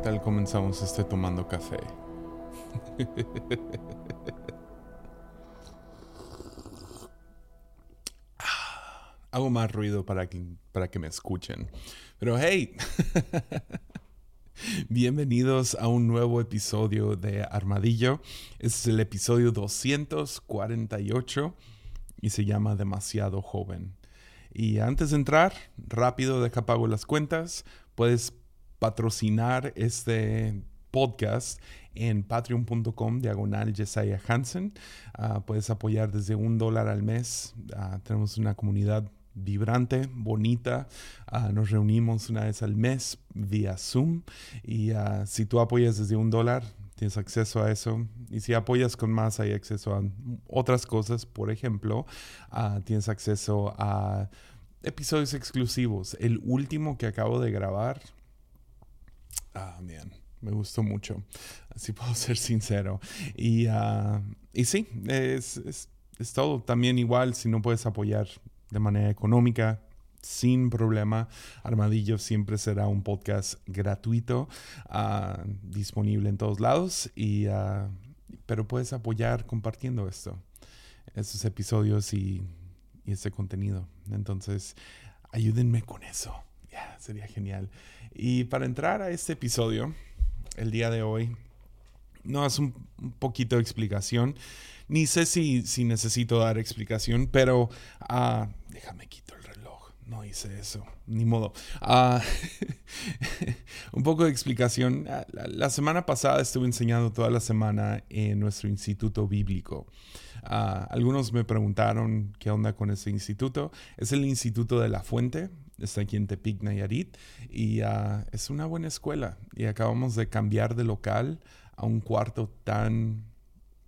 ¿Qué tal comenzamos este tomando café? Hago más ruido para que, para que me escuchen. Pero hey, bienvenidos a un nuevo episodio de Armadillo. Este es el episodio 248 y se llama Demasiado Joven. Y antes de entrar, rápido, deja pago las cuentas. Puedes patrocinar este podcast en patreon.com diagonal Jesiah Hansen. Ah, puedes apoyar desde un dólar al mes. Ah, tenemos una comunidad vibrante, bonita. Ah, nos reunimos una vez al mes vía Zoom. Y si tú apoyas desde un dólar, tienes acceso a eso. Y si apoyas con más, hay acceso a otras cosas. Por ejemplo, tienes acceso a episodios exclusivos. El último que acabo de grabar. Ah, bien. Me gustó mucho. Así puedo ser sincero. Y, uh, y sí, es, es, es todo. También igual, si no puedes apoyar de manera económica, sin problema. Armadillo siempre será un podcast gratuito, uh, disponible en todos lados, y, uh, pero puedes apoyar compartiendo esto, estos episodios y, y este contenido. Entonces, ayúdenme con eso. Yeah, sería genial. Y para entrar a este episodio, el día de hoy, no es un, poquito de explicación. Ni sé si, si necesito dar explicación, pero uh, déjame quito el reloj. No hice eso, ni modo. Uh, un poco de explicación. La, la, semana pasada estuve enseñando toda la semana en nuestro instituto bíblico. Algunos me preguntaron qué onda con ese instituto. Es el Instituto de la Fuente, está aquí en Tepic, Nayarit, y uh, es una buena escuela. Y acabamos de cambiar de local a un cuarto tan,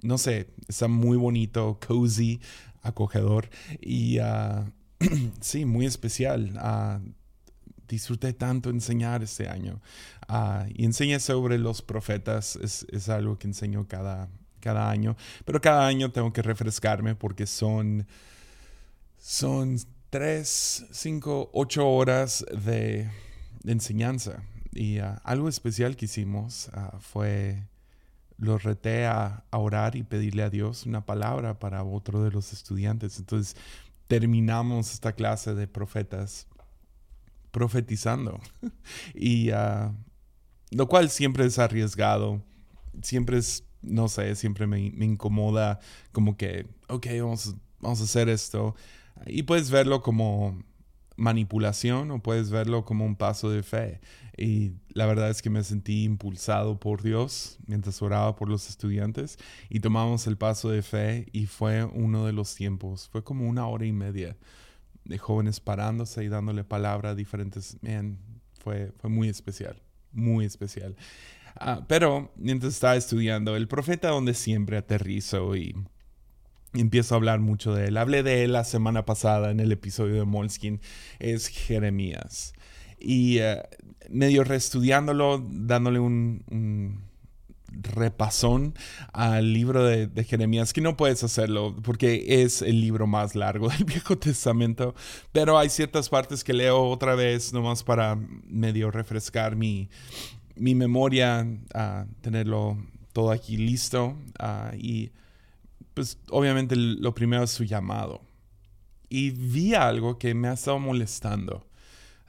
no sé, está muy bonito, cozy, acogedor, y uh, sí, muy especial. disfruté tanto enseñar este año. y enseñé sobre los profetas, es, es algo que enseño cada, cada año, pero cada año tengo que refrescarme porque son, son tres, cinco, ocho horas de, enseñanza. Y uh, algo especial que hicimos uh, fue, los reté a, orar y pedirle a Dios una palabra para otro de los estudiantes. Entonces terminamos esta clase de profetas profetizando. y uh, lo cual siempre es arriesgado, siempre es no sé, siempre me, me, incomoda como que, ok, vamos, vamos a hacer esto. Y puedes verlo como manipulación o puedes verlo como un paso de fe. Y la verdad es que me sentí impulsado por Dios mientras oraba por los estudiantes y tomamos el paso de fe y fue uno de los tiempos, fue como una hora y media de jóvenes parándose y dándole palabra a diferentes, man, fue, fue muy especial, muy especial. Uh, pero mientras estaba estudiando, el profeta donde siempre aterrizo y empiezo a hablar mucho de él. Hablé de él la semana pasada en el episodio de Moleskin, es Jeremías. Y uh, medio reestudiándolo, dándole un, repasón al libro de, Jeremías, que no puedes hacerlo porque es el libro más largo del Viejo Testamento, pero hay ciertas partes que leo otra vez nomás para medio refrescar mi, mi memoria, a tenerlo todo aquí listo. Uh, y pues obviamente lo primero es su llamado. Y vi algo que me ha estado molestando.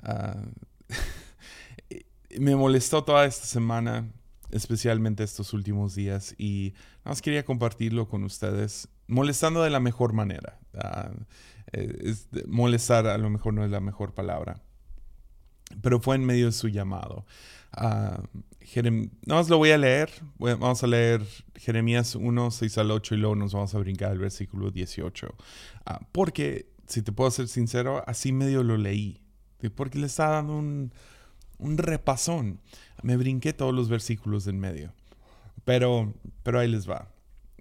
Uh, me molestó toda esta semana, especialmente estos últimos días, y nada más quería compartirlo con ustedes, molestando de la mejor manera. Uh, es, molestar a lo mejor no es la mejor palabra, pero fue en medio de su llamado. Uh, Jerem no os lo voy a leer. Vamos a leer Jeremías 1, 6 al 8 y luego nos vamos a brincar al versículo 18. Uh, porque, si te puedo ser sincero, así medio lo leí. Porque le estaba dando un, un repasón. Me brinqué todos los versículos en medio. Pero, pero ahí les va.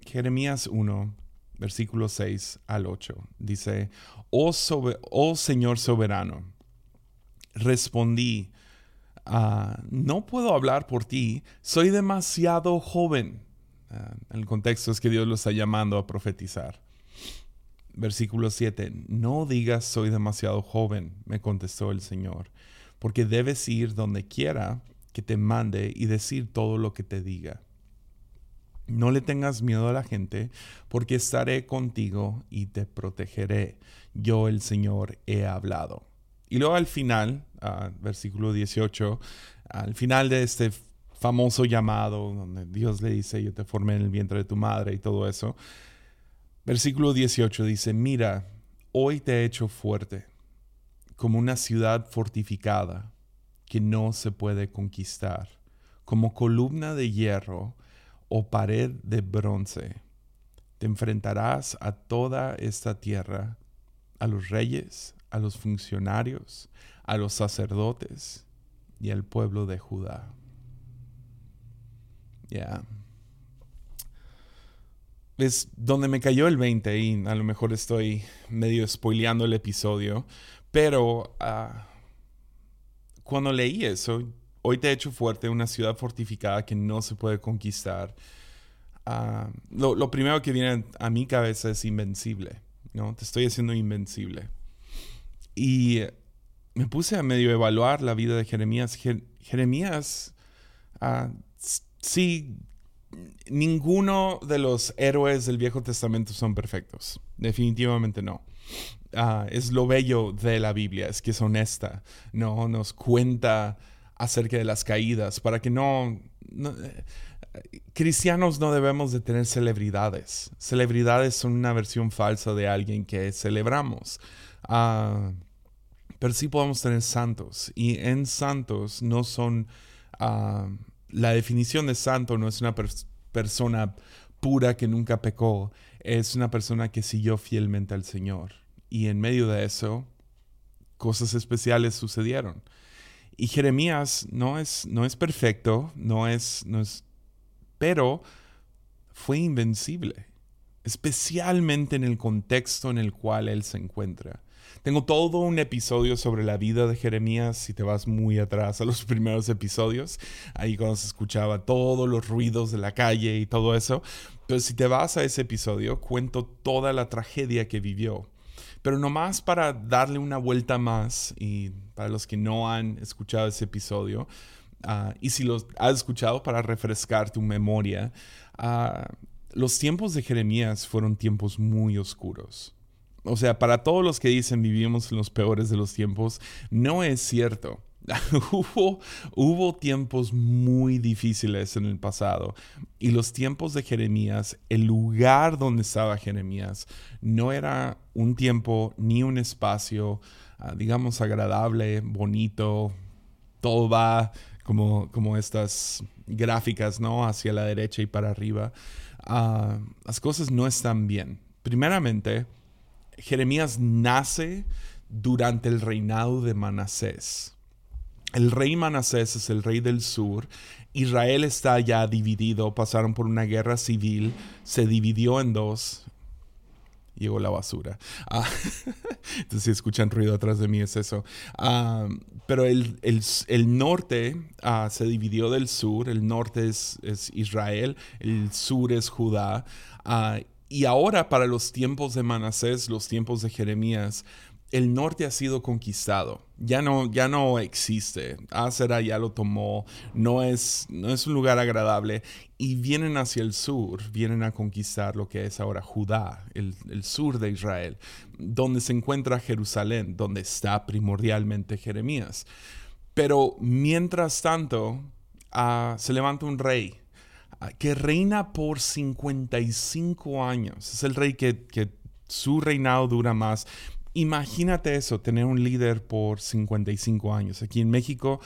Jeremías 1, versículo 6 al 8. Dice, oh, sober oh Señor soberano, respondí Uh, no puedo hablar por ti, soy demasiado joven. Uh, el contexto es que Dios lo está llamando a profetizar. Versículo 7, no digas soy demasiado joven, me contestó el Señor, porque debes ir donde quiera que te mande y decir todo lo que te diga. No le tengas miedo a la gente, porque estaré contigo y te protegeré. Yo el Señor he hablado. Y luego al final, versículo 18, al final de este famoso llamado, donde Dios le dice, yo te formé en el vientre de tu madre y todo eso, versículo 18 dice, mira, hoy te he hecho fuerte, como una ciudad fortificada que no se puede conquistar, como columna de hierro o pared de bronce. Te enfrentarás a toda esta tierra, a los reyes, a los funcionarios, a los sacerdotes y al pueblo de Judá. Ya. Es donde me cayó el 20 y a lo mejor estoy medio spoileando el episodio, pero ah, cuando leí eso, hoy te he hecho fuerte una ciudad fortificada que no se puede conquistar. Ah, lo, lo, primero que viene a mi cabeza es invencible, ¿no? Te estoy haciendo invencible. Y me puse a medio evaluar la vida de Jeremías. Jeremías, uh, sí, ninguno de los héroes del Viejo Testamento son perfectos. Definitivamente no. Ah, es lo bello de la Biblia, es que es honesta, no nos cuenta acerca de las caídas, para que no, eh, cristianos no debemos de tener celebridades. Celebridades son una versión falsa de alguien que celebramos. Ah, pero sí podemos tener santos. Y en santos no son... Ah, la definición de santo no es una persona pura que nunca pecó, es una persona que siguió fielmente al Señor. Y en medio de eso, cosas especiales sucedieron. Y Jeremías no es, no es perfecto, no es, no es, pero fue invencible, especialmente en el contexto en el cual él se encuentra. Tengo todo un episodio sobre la vida de Jeremías, si te vas muy atrás a los primeros episodios, ahí cuando se escuchaba todos los ruidos de la calle y todo eso. Pero si te vas a ese episodio, cuento toda la tragedia que vivió. Pero nomás para darle una vuelta más, y para los que no han escuchado ese episodio, ah, y si los has escuchado para refrescar tu memoria, ah, los tiempos de Jeremías fueron tiempos muy oscuros. O sea, para todos los que dicen vivimos en los peores de los tiempos, no es cierto. hubo, tiempos muy difíciles en el pasado y los tiempos de Jeremías, el lugar donde estaba Jeremías, no era un tiempo ni un espacio, ah, digamos, agradable, bonito, todo va como, como estas gráficas, ¿no? Hacia la derecha y para arriba. Ah, las cosas no están bien. Primeramente, Jeremías nace durante el reinado de Manasés. El rey Manasés es el rey del sur. Israel está ya dividido, pasaron por una guerra civil, se dividió en dos. Llegó la basura. Ah, entonces, si escuchan ruido atrás de mí, es eso. Ah, pero el, norte ah, se dividió del sur. El norte es, es Israel, el sur es Judá. Y ahora para los tiempos de Manasés, los tiempos de Jeremías, el norte ha sido conquistado. Ya no, ya no existe. Asera ya lo tomó. No es, no es un lugar agradable. Y vienen hacia el sur, vienen a conquistar lo que es ahora Judá, el, sur de Israel, donde se encuentra Jerusalén, donde está primordialmente Jeremías. Pero mientras tanto, ah, se levanta un rey que reina por 55 años. Es el rey que, su reinado dura más. Imagínate eso, tener un líder por 55 años. Aquí en México,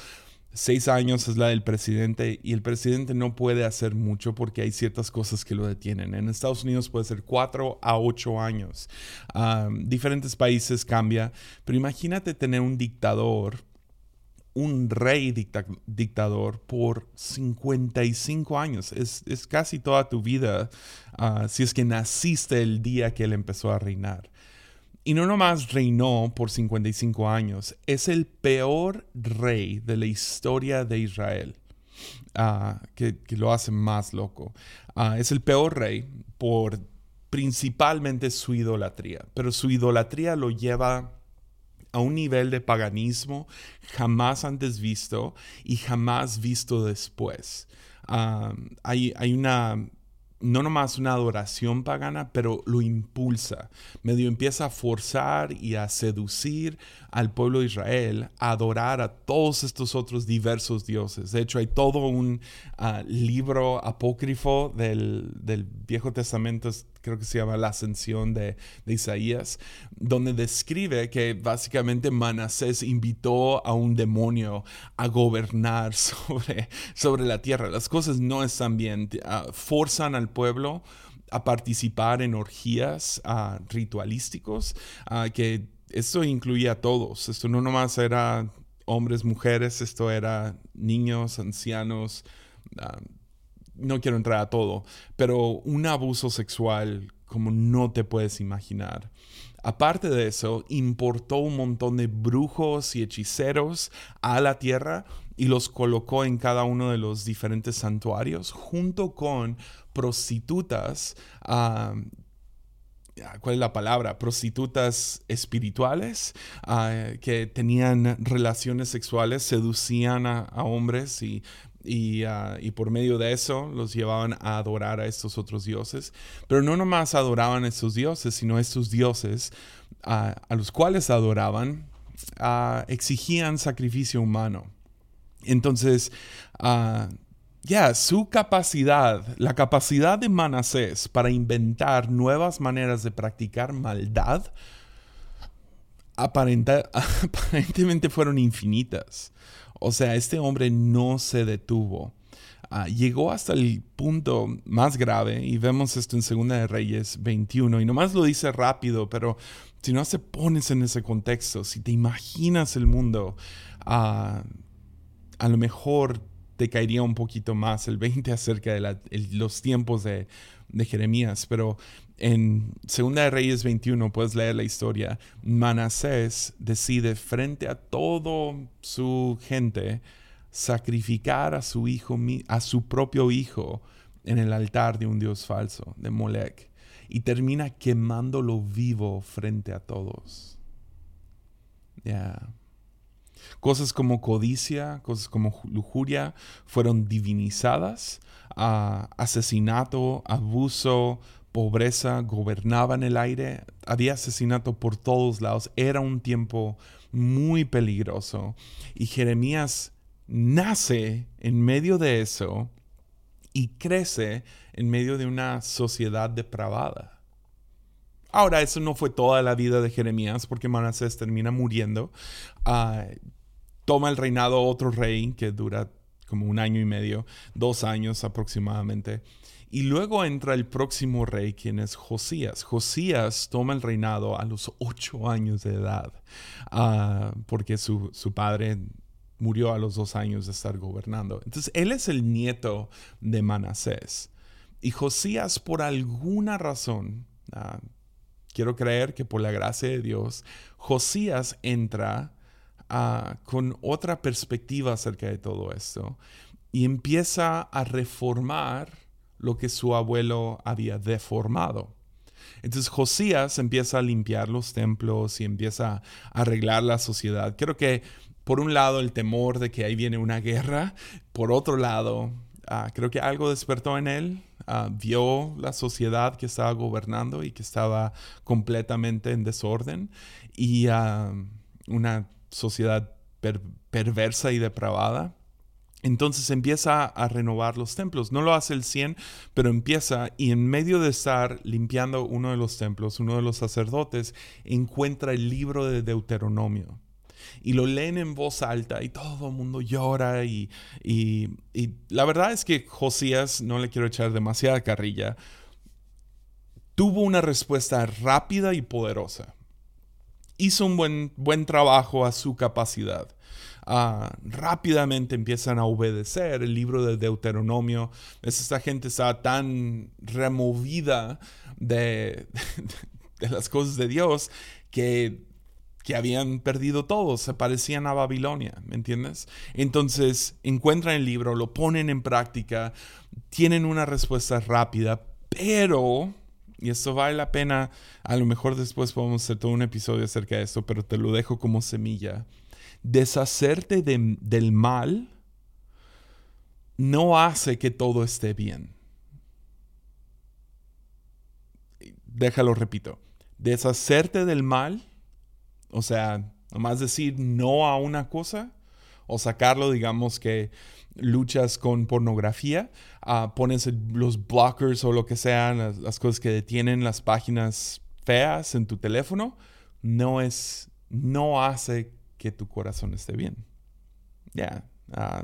seis años es la del presidente y el presidente no puede hacer mucho porque hay ciertas cosas que lo detienen. En Estados Unidos puede ser cuatro a ocho años. diferentes países cambia, pero imagínate tener un dictador un rey dictador por 55 años. Es, casi toda tu vida ah, si es que naciste el día que él empezó a reinar. Y no nomás reinó por 55 años, es el peor rey de la historia de Israel, ah, que, lo hace más loco. Ah, es el peor rey por principalmente su idolatría, pero su idolatría lo lleva a un nivel de paganismo jamás antes visto y jamás visto después. Hay, hay una no nomás una adoración pagana, pero lo impulsa. Medio empieza a forzar y a seducir al pueblo de Israel a adorar a todos estos otros diversos dioses. De hecho, hay todo un ah, libro apócrifo del, del, Viejo Testamento, creo que se llama La Ascensión de, de, Isaías, donde describe que básicamente Manasés invitó a un demonio a gobernar sobre, sobre la tierra. Las cosas no están bien, uh, forzan al pueblo a participar en orgías uh, ritualísticos uh, que esto incluía a todos. Esto no nomás era hombres, mujeres, esto era niños, ancianos. No quiero entrar a todo, pero un abuso sexual como no te puedes imaginar. Aparte de eso, importó un montón de brujos y hechiceros a la tierra y los colocó en cada uno de los diferentes santuarios junto con prostitutas uh, ¿cuál es la palabra? Prostitutas espirituales ah, que tenían relaciones sexuales, seducían a, hombres y, ah, y, por medio de eso los llevaban a adorar a estos otros dioses. Pero no nomás adoraban a estos dioses, sino estos dioses ah, a los cuales adoraban, exigían sacrificio humano. Entonces, ya, su capacidad, la capacidad de Manasés para inventar nuevas maneras de practicar maldad, aparentemente fueron infinitas. O sea, este hombre no se detuvo. Ah, llegó hasta el punto más grave, y vemos esto en Segunda de Reyes 21, y nomás lo dice rápido, pero si no se pones en ese contexto, si te imaginas el mundo, ah, a lo mejor te caería un poquito más el 20 acerca de los tiempos de, Jeremías, pero en Segunda de Reyes 21 puedes leer la historia. Manasés decide frente a todo su gente sacrificar a su hijo, a su propio hijo en el altar de un dios falso, de Molech, y termina quemándolo vivo frente a todos. Ya. Cosas como codicia, cosas como lujuria fueron divinizadas. Ah, asesinato, abuso, pobreza gobernaban el aire. Había asesinato por todos lados. Era un tiempo muy peligroso. Y Jeremías nace en medio de eso y crece en medio de una sociedad depravada. Ahora, eso no fue toda la vida de Jeremías, porque Manasés termina muriendo. Ah, toma el reinado otro rey que dura como un año y medio, dos años aproximadamente. Y luego entra el próximo rey, quien es Josías. Josías toma el reinado a los ocho años de edad, ah, porque su, padre murió a los dos años de estar gobernando. Entonces, él es el nieto de Manasés. Y Josías, por alguna razón, ah, quiero creer que por la gracia de Dios, Josías entra con otra perspectiva acerca de todo esto y empieza a reformar lo que su abuelo había deformado. Entonces Josías empieza a limpiar los templos y empieza a arreglar la sociedad. Creo que por un lado el temor de que ahí viene una guerra, por otro lado ah, creo que algo despertó en él, ah, vio la sociedad que estaba gobernando y que estaba completamente en desorden y ah, una sociedad perversa y depravada. Entonces empieza a renovar los templos. No lo hace el 100, pero empieza y en medio de estar limpiando uno de los templos, uno de los sacerdotes encuentra el libro de Deuteronomio. Y lo leen en voz alta y todo el mundo llora. Y, y la verdad es que Josías, no le quiero echar demasiada carrilla, tuvo una respuesta rápida y poderosa hizo un buen, buen trabajo a su capacidad. Ah, rápidamente empiezan a obedecer el libro de Deuteronomio. Esta gente está tan removida de, de, las cosas de Dios que, que habían perdido todo, se parecían a Babilonia, ¿me entiendes? Entonces encuentran el libro, lo ponen en práctica, tienen una respuesta rápida, pero y esto vale la pena, a lo mejor después podemos hacer todo un episodio acerca de esto, pero te lo dejo como semilla. Deshacerte del mal no hace que todo esté bien. Déjalo, repito. Deshacerte del mal, o sea, nomás decir no a una cosa, o sacarlo, digamos que luchas con pornografía, uh, pones los blockers o lo que sean, las, cosas que detienen las páginas feas en tu teléfono, no es, no hace que tu corazón esté bien. Ya, ah,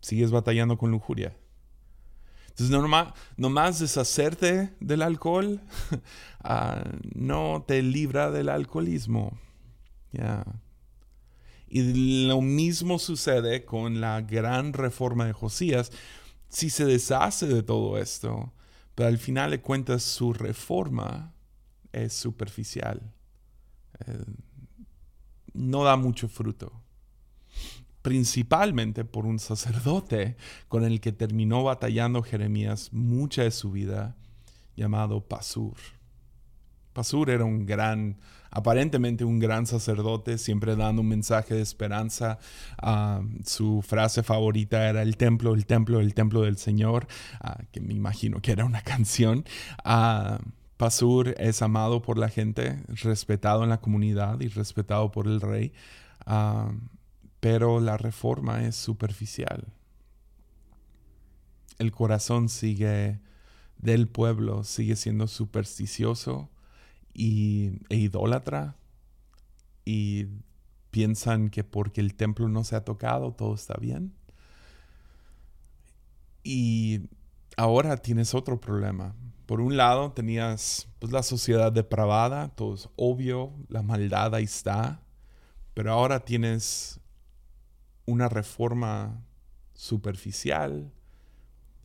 sigues batallando con lujuria. Entonces, no nomás, deshacerte del alcohol ah, no te libra del alcoholismo. Ya. Y lo mismo sucede con la gran reforma de Josías. Si se deshace de todo esto, pero al final de cuentas su reforma es superficial. Eh, no da mucho fruto. Principalmente por un sacerdote con el que terminó batallando Jeremías mucha de su vida, llamado Pasur. Pasur era un gran aparentemente un gran sacerdote, siempre dando un mensaje de esperanza. Ah, su frase favorita era el templo, el templo, el templo del Señor, ah, que me imagino que era una canción. Uh, Pasur es amado por la gente, respetado en la comunidad y respetado por el rey, pero la reforma es superficial. El corazón sigue del pueblo sigue siendo supersticioso y, e idólatra y piensan que porque el templo no se ha tocado todo está bien. Y ahora tienes otro problema. Por un lado tenías pues, la sociedad depravada, todo es obvio, la maldad ahí está, pero ahora tienes una reforma superficial,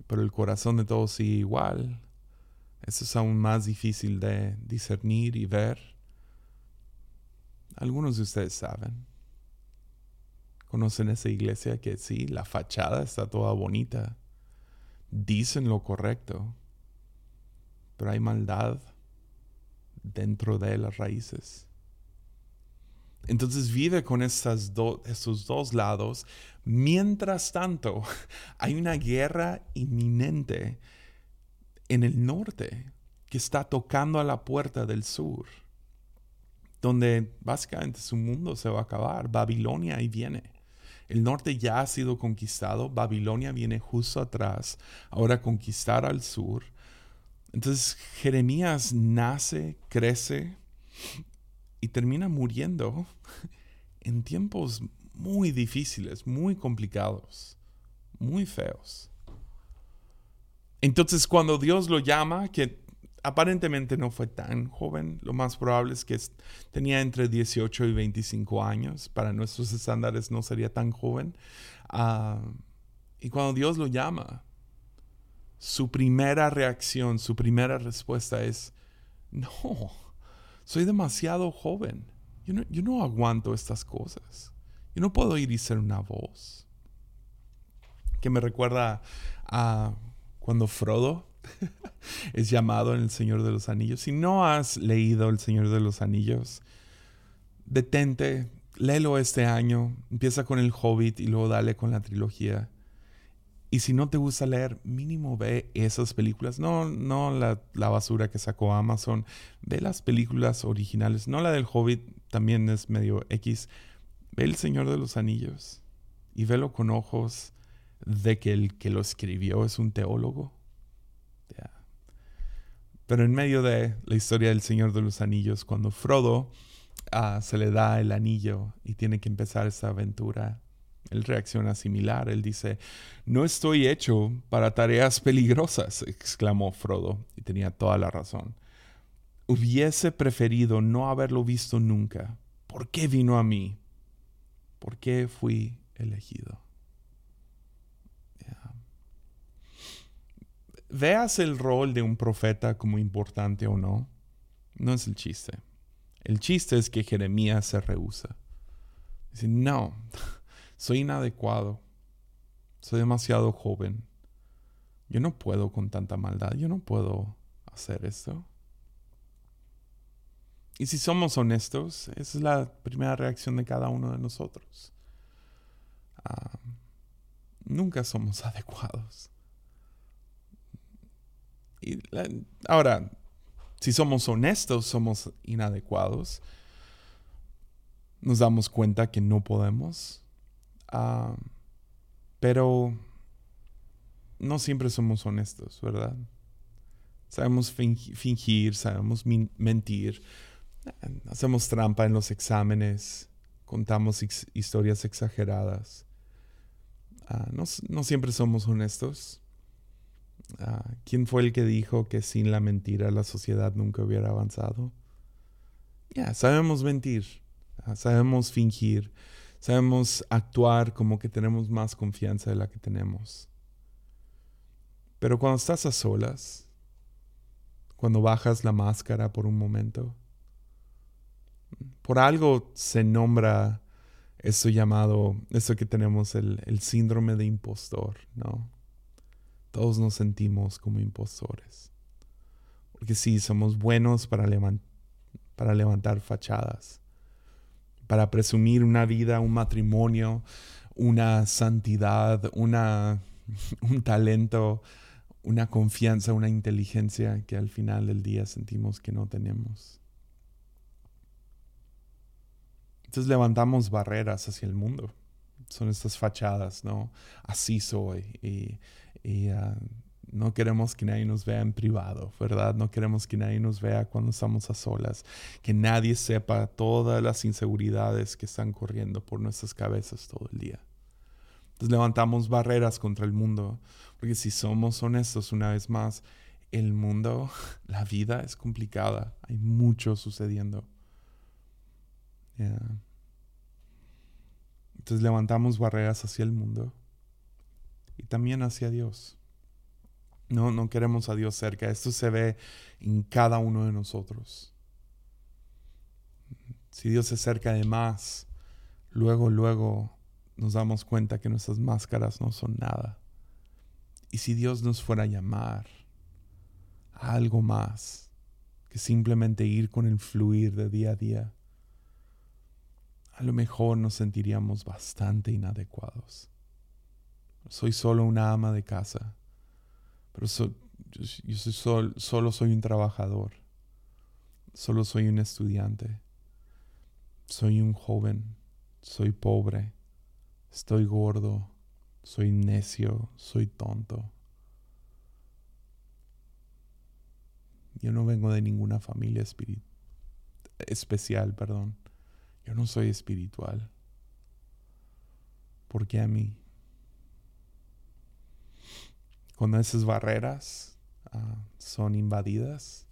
pero el corazón de todos sigue igual. Eso es aún más difícil de discernir y ver. Algunos de ustedes saben. Conocen esa iglesia que sí, la fachada está toda bonita. Dicen lo correcto. Pero hay maldad dentro de las raíces. Entonces vive con estas esos dos lados. Mientras tanto, hay una guerra inminente en el norte que está tocando a la puerta del sur, donde básicamente su mundo se va a acabar. Babilonia ahí viene. El norte ya ha sido conquistado, Babilonia viene justo atrás, ahora conquistar al sur. Entonces Jeremías nace, crece y termina muriendo en tiempos muy difíciles, muy complicados, muy feos. Entonces cuando Dios lo llama, que aparentemente no fue tan joven, lo más probable es que tenía entre 18 y 25 años, para nuestros estándares no sería tan joven, ah, y cuando Dios lo llama, su primera reacción, su primera respuesta es, no, soy demasiado joven, yo no, yo no aguanto estas cosas, yo no puedo ir y ser una voz. Que me recuerda a cuando Frodo es llamado en El Señor de los Anillos. Si no has leído El Señor de los Anillos, detente, léelo este año, empieza con El Hobbit y luego dale con la trilogía. Y si no te gusta leer, mínimo ve esas películas. No, no la, basura que sacó Amazon. Ve las películas originales. No la del Hobbit, también es medio X. Ve El Señor de los Anillos. Y velo con ojos de que el que lo escribió es un teólogo. Pero en medio de la historia del Señor de los Anillos, cuando Frodo ah, se le da el anillo y tiene que empezar esa aventura, él reacciona similar. Él dice, no estoy hecho para tareas peligrosas, exclamó Frodo, y tenía toda la razón. Hubiese preferido no haberlo visto nunca. ¿Por qué vino a mí? ¿Por qué fui elegido? veas el rol de un profeta como importante o no, no es el chiste. El chiste es que Jeremías se rehúsa. Dice, no, soy inadecuado, soy demasiado joven, yo no puedo con tanta maldad, yo no puedo hacer esto? Y si somos honestos, esa es la primera reacción de cada uno de nosotros. Ah, nunca somos adecuados. Y ahora, si somos honestos, somos inadecuados. Nos damos cuenta que no podemos. Ah, pero no siempre somos honestos, ¿verdad? Sabemos fingir, sabemos mentir, hacemos trampa en los exámenes, contamos historias exageradas. Ah, no, siempre somos honestos. Ah, ¿Quién fue el que dijo que sin la mentira la sociedad nunca hubiera avanzado? Ya, sabemos mentir, ah, sabemos fingir, sabemos actuar como que tenemos más confianza de la que tenemos. Pero cuando estás a solas, cuando bajas la máscara por un momento, por algo se nombra eso llamado, eso que tenemos el, el síndrome de impostor, ¿no? Todos nos sentimos como impostores. Porque sí, somos buenos para, para levantar fachadas, para presumir una vida, un matrimonio, una santidad, una, un talento, una confianza, una inteligencia que al final del día sentimos que no tenemos. Entonces levantamos barreras hacia el mundo. Son estas fachadas, ¿no? Así soy. Y, ah, no queremos que nadie nos vea en privado, ¿verdad? No queremos que nadie nos vea cuando estamos a solas. Que nadie sepa todas las inseguridades que están corriendo por nuestras cabezas todo el día. Entonces levantamos barreras contra el mundo. Porque si somos honestos, una vez más, el mundo, la vida es complicada. Hay mucho sucediendo. Entonces levantamos barreras hacia el mundo y también hacia Dios. No, no queremos a Dios cerca. Esto se ve en cada uno de nosotros. Si Dios se acerca de más, luego, luego nos damos cuenta que nuestras máscaras no son nada. Y si Dios nos fuera a llamar a algo más que simplemente ir con el fluir de día a día, a lo mejor nos sentiríamos bastante inadecuados. Soy solo una ama de casa, pero yo, solo soy un trabajador, solo soy un estudiante, soy un joven, soy pobre, estoy gordo, soy necio, soy tonto. Yo no vengo de ninguna familia especial, perdón. Yo no soy espiritual. ¿Por qué a mí? Cuando esas barreras ah, son invadidas,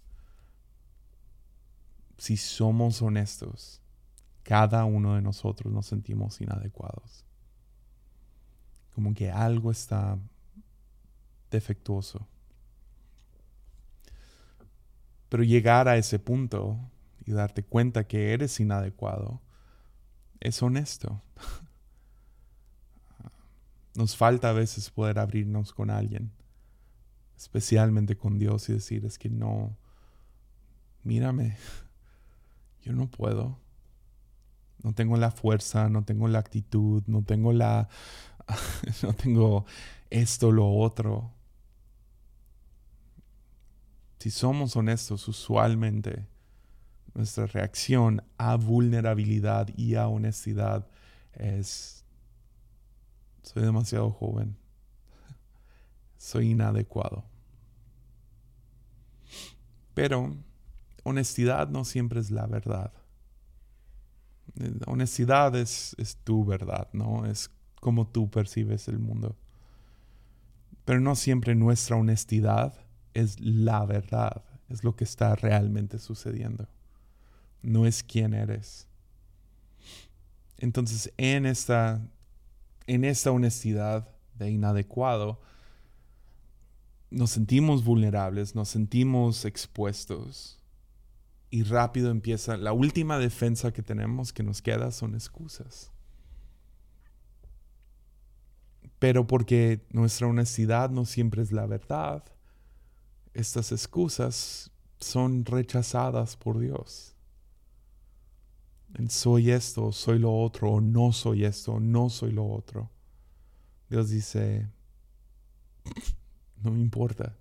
si somos honestos, cada uno de nosotros nos sentimos inadecuados. Como que algo está defectuoso. Pero llegar a ese punto y darte cuenta que eres inadecuado es honesto. Nos falta a veces poder abrirnos con alguien, especialmente con Dios y decir, es que no, mírame, yo no puedo. No tengo la fuerza, no tengo la actitud, no tengo la, no tengo esto, lo otro. Si somos honestos, usualmente nuestra reacción a vulnerabilidad y a honestidad es, soy demasiado joven, soy inadecuado. Pero honestidad no siempre es la verdad. Honestidad es, es tu verdad, ¿no? Es como tú percibes el mundo. Pero no siempre nuestra honestidad es la verdad, es lo que está realmente sucediendo no es quién eres. Entonces, en esta, en esta honestidad de inadecuado, nos sentimos vulnerables, nos sentimos expuestos y rápido empieza, la última defensa que tenemos que nos queda son excusas. Pero porque nuestra honestidad no siempre es la verdad, estas excusas son rechazadas por Dios. Soy esto, soy lo otro, no soy esto, no soy lo otro. Dios dice, no me importa.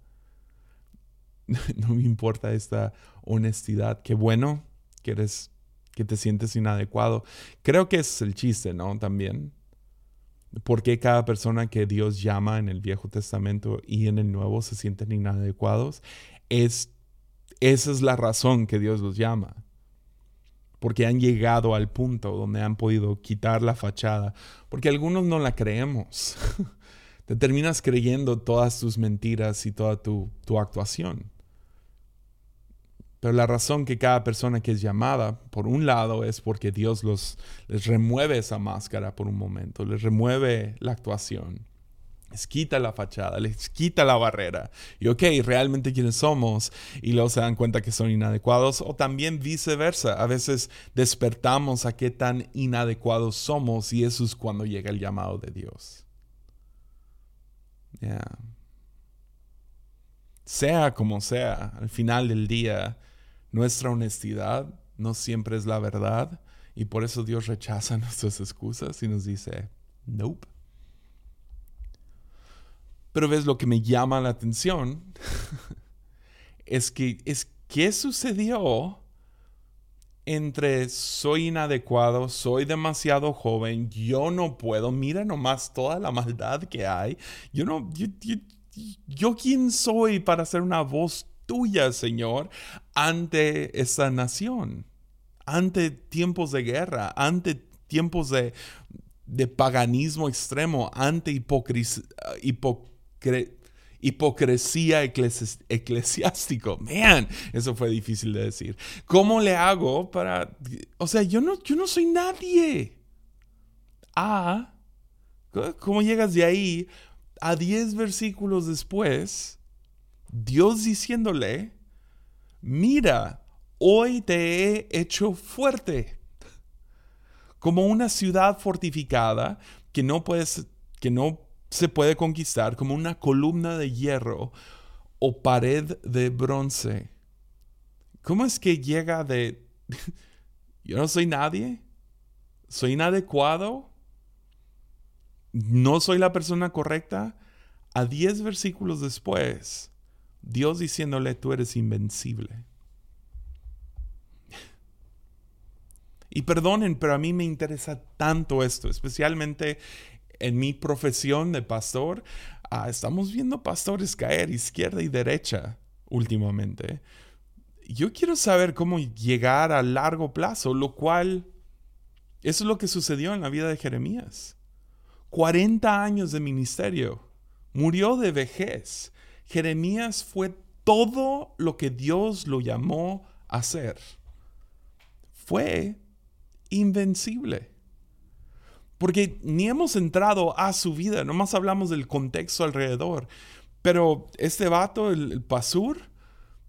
No me importa esta honestidad. Qué bueno que eres, que te sientes inadecuado. Creo que es el chiste, ¿no? También. Porque cada persona que Dios llama en el Viejo Testamento y en el Nuevo se sienten inadecuados? Es, esa es la razón que Dios los llama. Porque han llegado al punto donde han podido quitar la fachada. Porque algunos no la creemos. Te terminas creyendo todas tus mentiras y toda tu, tu actuación. Pero la razón que cada persona que es llamada, por un lado, es porque Dios los, les remueve esa máscara por un momento, les remueve la actuación les quita la fachada, les quita la barrera. Y ok, realmente quiénes somos. Y luego se dan cuenta que son inadecuados. O también viceversa. A veces despertamos a qué tan inadecuados somos y eso es cuando llega el llamado de Dios. Sea como sea, al final del día, nuestra honestidad no siempre es la verdad. Y por eso Dios rechaza nuestras excusas y nos dice, nope. Pero ves lo que me llama la atención es que es qué sucedió entre soy inadecuado, soy demasiado joven, yo no puedo, mira nomás toda la maldad que hay. Yo no, yo, yo quién soy para ser una voz tuya, Señor, ante esa nación, ante tiempos de guerra, ante tiempos de, de paganismo extremo, ante hipocresía hipocresía eclesiástico. Man, eso fue difícil de decir. ¿Cómo le hago para... O sea, yo no, yo no soy nadie. Ah, ¿cómo llegas de ahí a 10 versículos después? Dios diciéndole, mira, hoy te he hecho fuerte. Como una ciudad fortificada que no puedes, que no se puede conquistar como una columna de hierro o pared de bronce. ¿Cómo es que llega de... yo no soy nadie? ¿Soy inadecuado? ¿No soy la persona correcta? A diez versículos después, Dios diciéndole, tú eres invencible. Y perdonen, pero a mí me interesa tanto esto, especialmente en mi profesión de pastor, ah, estamos viendo pastores caer izquierda y derecha últimamente. Yo quiero saber cómo llegar a largo plazo, lo cual, es lo que sucedió en la vida de Jeremías. 40 años de ministerio, murió de vejez. Jeremías fue todo lo que Dios lo llamó a hacer. Fue invencible. Porque ni hemos entrado a su vida, nomás hablamos del contexto alrededor. Pero este vato, el, Pasur,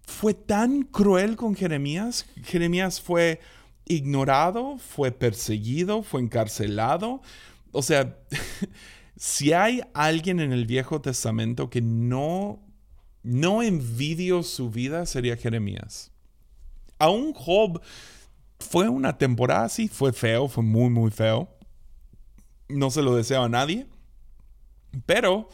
fue tan cruel con Jeremías. Jeremías fue ignorado, fue perseguido, fue encarcelado. O sea, si hay alguien en el Viejo Testamento que no, no envidió su vida, sería Jeremías. Aún Job fue una temporada así, fue feo, fue muy, muy feo no se lo deseaba a nadie, pero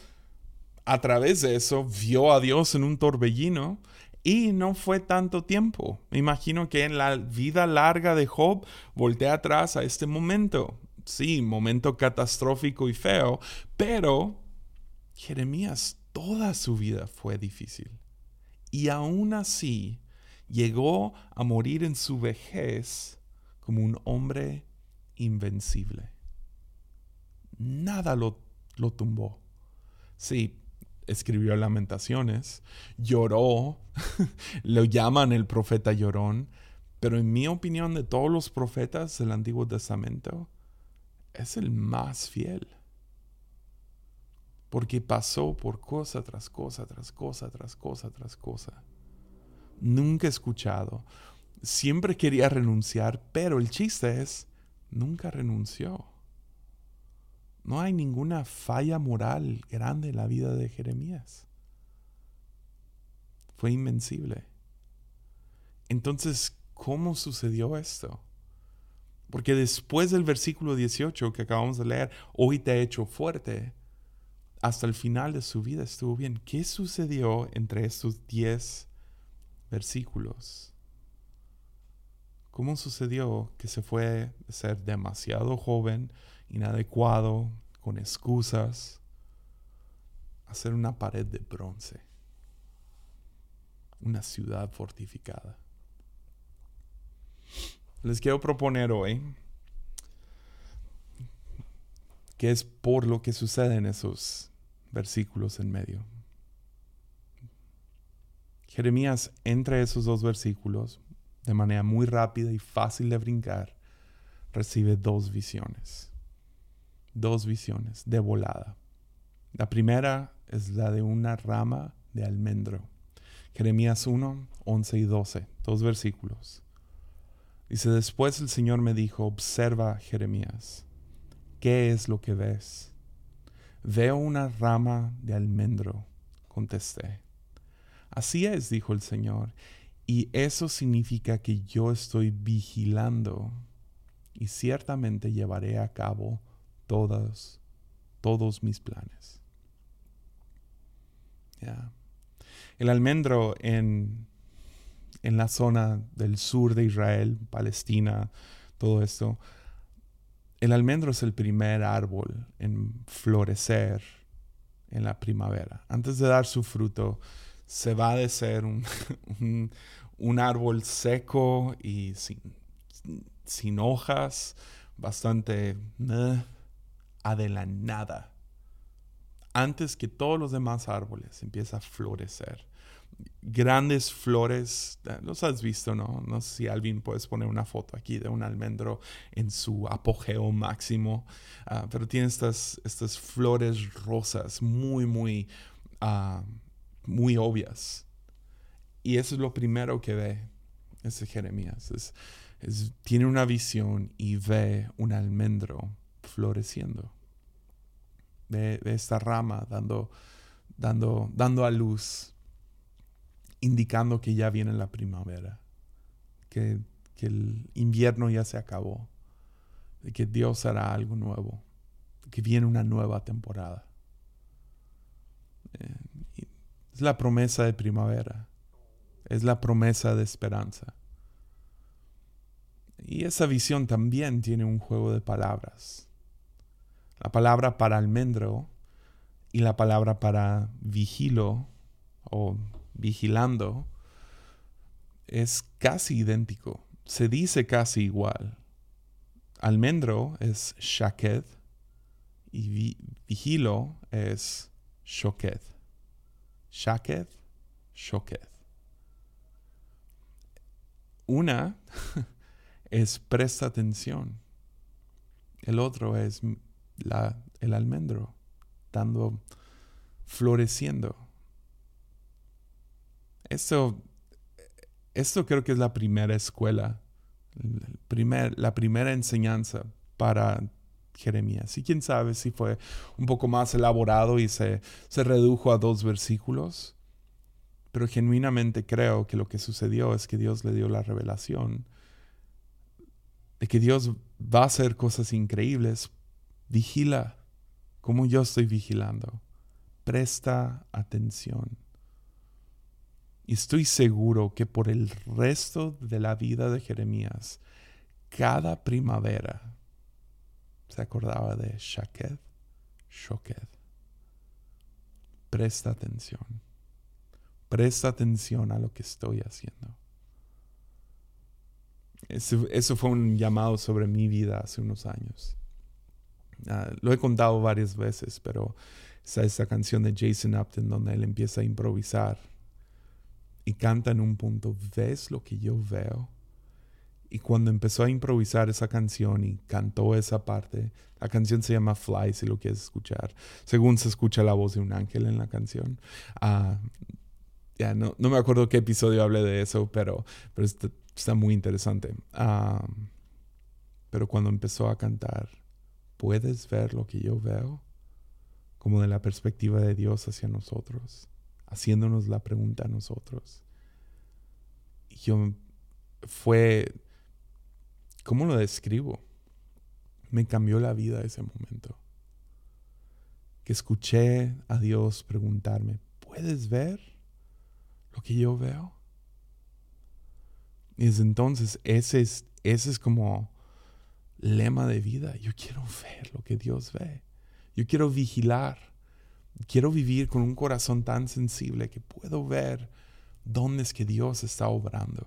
a través de eso vio a Dios en un torbellino y no fue tanto tiempo. Me imagino que en la vida larga de Job voltea atrás a este momento. Sí, momento catastrófico y feo, pero Jeremías toda su vida fue difícil. Y aún así llegó a morir en su vejez como un hombre invencible nada lo, lo tumbó. Sí, escribió lamentaciones, lloró, lo llaman el profeta llorón, pero en mi opinión de todos los profetas del Antiguo Testamento, es el más fiel. Porque pasó por cosa tras cosa, tras cosa, tras cosa, tras cosa. Nunca escuchado. Siempre quería renunciar, pero el chiste es, nunca renunció. No hay ninguna falla moral grande en la vida de Jeremías. fue invencible. Entonces, ¿cómo sucedió esto? Porque después del versículo 18 que acabamos de leer, hoy te he hecho fuerte, hasta el final de su vida estuvo bien. ¿Qué sucedió entre estos 10 versículos? ¿Cómo sucedió que se fue de ser demasiado joven, inadecuado, con excusas, a ser una pared de bronce? Una ciudad fortificada. Les quiero proponer hoy que es por lo que sucede en esos versículos en medio. Jeremías, entre esos dos versículos, de manera muy rápida y fácil de brincar, recibe dos visiones. Dos visiones de volada. La primera es la de una rama de almendro. Jeremías 1, 11 y 12, dos versículos. Dice, después el Señor me dijo, observa Jeremías, ¿qué es lo que ves? Veo una rama de almendro, contesté. Así es, dijo el Señor, y eso significa que yo estoy vigilando y ciertamente llevaré a cabo todos, todos mis planes. El almendro en, en la zona del sur de Israel, Palestina, todo esto, el almendro es el primer árbol en florecer en la primavera. Antes de dar su fruto, se va de ser un, un, árbol seco y sin, sin hojas, bastante adelantada. Antes que todos los demás árboles empieza a florecer. Grandes flores, eh, los has visto, ¿no? No sé si alguien puedes poner una foto aquí de un almendro en su apogeo máximo, ah, pero tiene estas, estas flores rosas muy, muy uh, muy obvias. Y eso es lo primero que ve ese Jeremías. Es, tiene una visión y ve un almendro floreciendo. Ve, esta rama dando, dando, dando a luz, indicando que ya viene la primavera, que, que el invierno ya se acabó, de que Dios hará algo nuevo, que viene una nueva temporada. Eh, es la promesa de primavera. Es la promesa de esperanza. Y esa visión también tiene un juego de palabras. La palabra para almendro y la palabra para vigilo o vigilando es casi idéntico. Se dice casi igual. Almendro es shaked y vigilo es shoked. Shaketh, Shoketh. Una es presta atención. El otro es la, el almendro, dando, floreciendo. Esto, esto creo que es la primera escuela, primer, la primera enseñanza para Jeremías. Y quién sabe si fue un poco más elaborado y se, se redujo a dos versículos. Pero genuinamente creo que lo que sucedió es que Dios le dio la revelación de que Dios va a hacer cosas increíbles. Vigila como yo estoy vigilando. Presta atención. Y estoy seguro que por el resto de la vida de Jeremías, cada primavera, se acordaba de Shaked, Shoked. Presta atención. Presta atención a lo que estoy haciendo. Eso, fue un llamado sobre mi vida hace unos años. Ah, lo he contado varias veces, pero está esta canción de Jason Upton donde él empieza a improvisar y canta en un punto, ¿ves lo que yo veo? Y cuando empezó a improvisar esa canción y cantó esa parte, la canción se llama Fly, si lo quieres escuchar, según se escucha la voz de un ángel en la canción. Ah, ya no, no, me acuerdo qué episodio hablé de eso, pero, pero está, muy interesante. Ah, pero cuando empezó a cantar, ¿puedes ver lo que yo veo? Como de la perspectiva de Dios hacia nosotros. haciéndonos la pregunta a nosotros. Y yo fue, ¿cómo lo describo? Me cambió la vida ese momento. Que escuché a Dios preguntarme, ¿puedes ver lo que yo veo? Y desde entonces ese es, ese es como lema de vida. Yo quiero ver lo que Dios ve. Yo quiero vigilar. Quiero vivir con un corazón tan sensible que puedo ver dónde es que Dios está obrando.